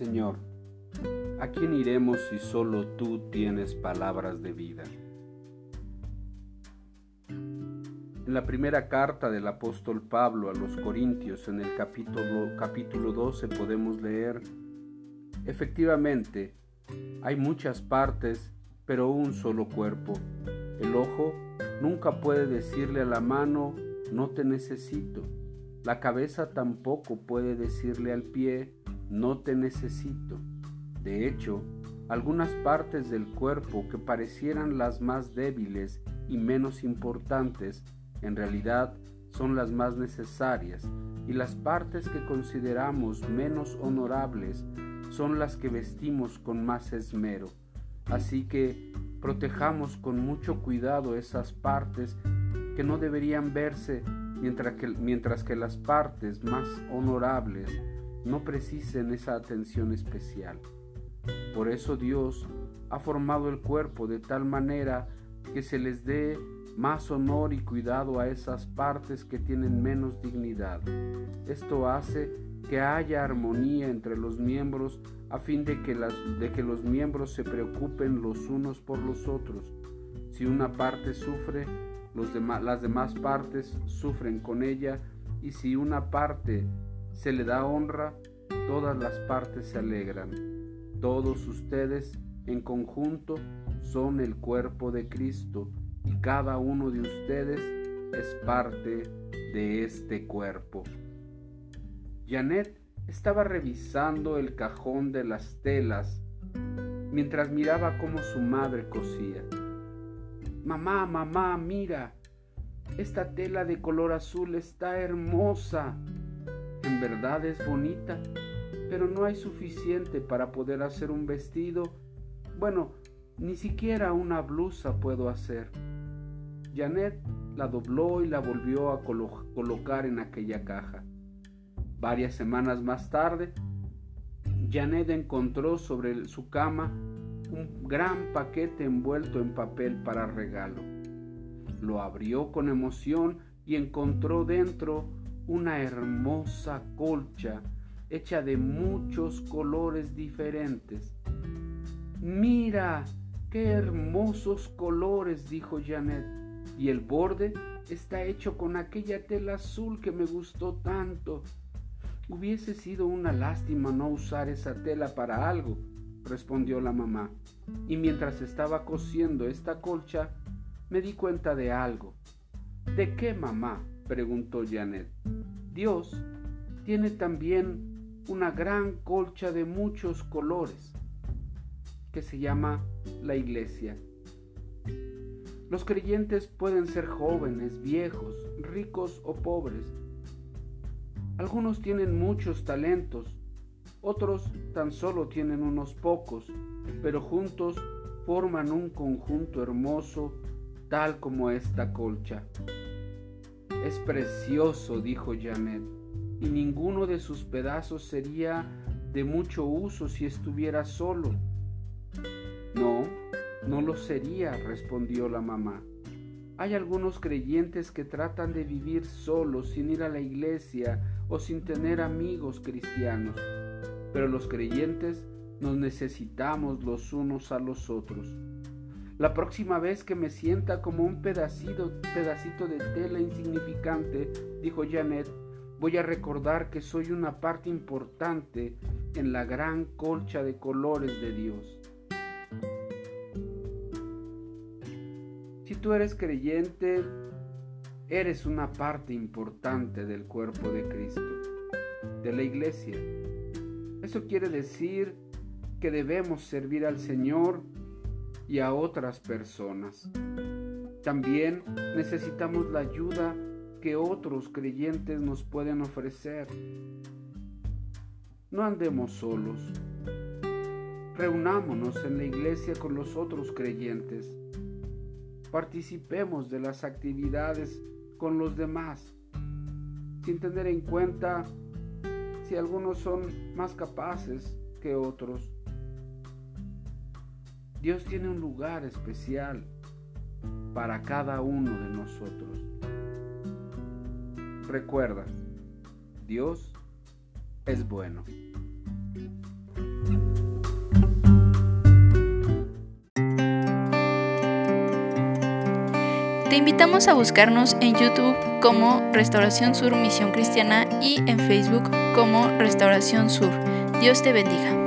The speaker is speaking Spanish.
Señor, ¿a quién iremos si solo tú tienes palabras de vida? En la primera carta del apóstol Pablo a los Corintios, en el capítulo, capítulo 12, podemos leer, efectivamente, hay muchas partes, pero un solo cuerpo. El ojo nunca puede decirle a la mano, no te necesito. La cabeza tampoco puede decirle al pie, no te necesito. De hecho, algunas partes del cuerpo que parecieran las más débiles y menos importantes, en realidad son las más necesarias, y las partes que consideramos menos honorables son las que vestimos con más esmero. Así que protejamos con mucho cuidado esas partes que no deberían verse mientras que, mientras que las partes más honorables no precisen esa atención especial. Por eso Dios ha formado el cuerpo de tal manera que se les dé más honor y cuidado a esas partes que tienen menos dignidad. Esto hace que haya armonía entre los miembros a fin de que, las, de que los miembros se preocupen los unos por los otros. Si una parte sufre, las demás partes sufren con ella y si una parte se le da honra, todas las partes se alegran. Todos ustedes en conjunto son el cuerpo de Cristo y cada uno de ustedes es parte de este cuerpo. Janet estaba revisando el cajón de las telas mientras miraba cómo su madre cosía. Mamá, mamá, mira, esta tela de color azul está hermosa. Verdad es bonita, pero no hay suficiente para poder hacer un vestido. Bueno, ni siquiera una blusa puedo hacer. Janet la dobló y la volvió a colocar en aquella caja. Varias semanas más tarde, Janet encontró sobre su cama un gran paquete envuelto en papel para regalo. Lo abrió con emoción y encontró dentro una hermosa colcha hecha de muchos colores diferentes. Mira, qué hermosos colores, dijo Janet, y el borde está hecho con aquella tela azul que me gustó tanto. Hubiese sido una lástima no usar esa tela para algo, respondió la mamá. Y mientras estaba cosiendo esta colcha, me di cuenta de algo. ¿De qué, mamá? Preguntó Janet. Dios tiene también una gran colcha de muchos colores que se llama la iglesia. Los creyentes pueden ser jóvenes, viejos, ricos o pobres, algunos tienen muchos talentos, otros tan solo tienen unos pocos, pero juntos forman un conjunto hermoso tal como esta colcha. Es precioso, dijo Janet, y ninguno de sus pedazos sería de mucho uso si estuviera solo. No, no lo sería, respondió la mamá. Hay algunos creyentes que tratan de vivir solos sin ir a la iglesia o sin tener amigos cristianos, pero los creyentes nos necesitamos los unos a los otros. La próxima vez que me sienta como un pedacito, pedacito de tela insignificante, dijo Janet, voy a recordar que soy una parte importante en la gran colcha de colores de Dios. Si tú eres creyente, eres una parte importante del cuerpo de Cristo, de la iglesia. Eso quiere decir que debemos servir al Señor y a otras personas. También necesitamos la ayuda que otros creyentes nos pueden ofrecer. No andemos solos. Reunámonos en la iglesia con los otros creyentes participemos de las actividades con los demás, sin tener en cuenta si algunos son más capaces que otros. Dios tiene un lugar especial para cada uno de nosotros. Recuerda, Dios es bueno. Te invitamos a buscarnos en YouTube como Restauración Sur Misión Cristiana y en Facebook como Restauración Sur. Dios te bendiga.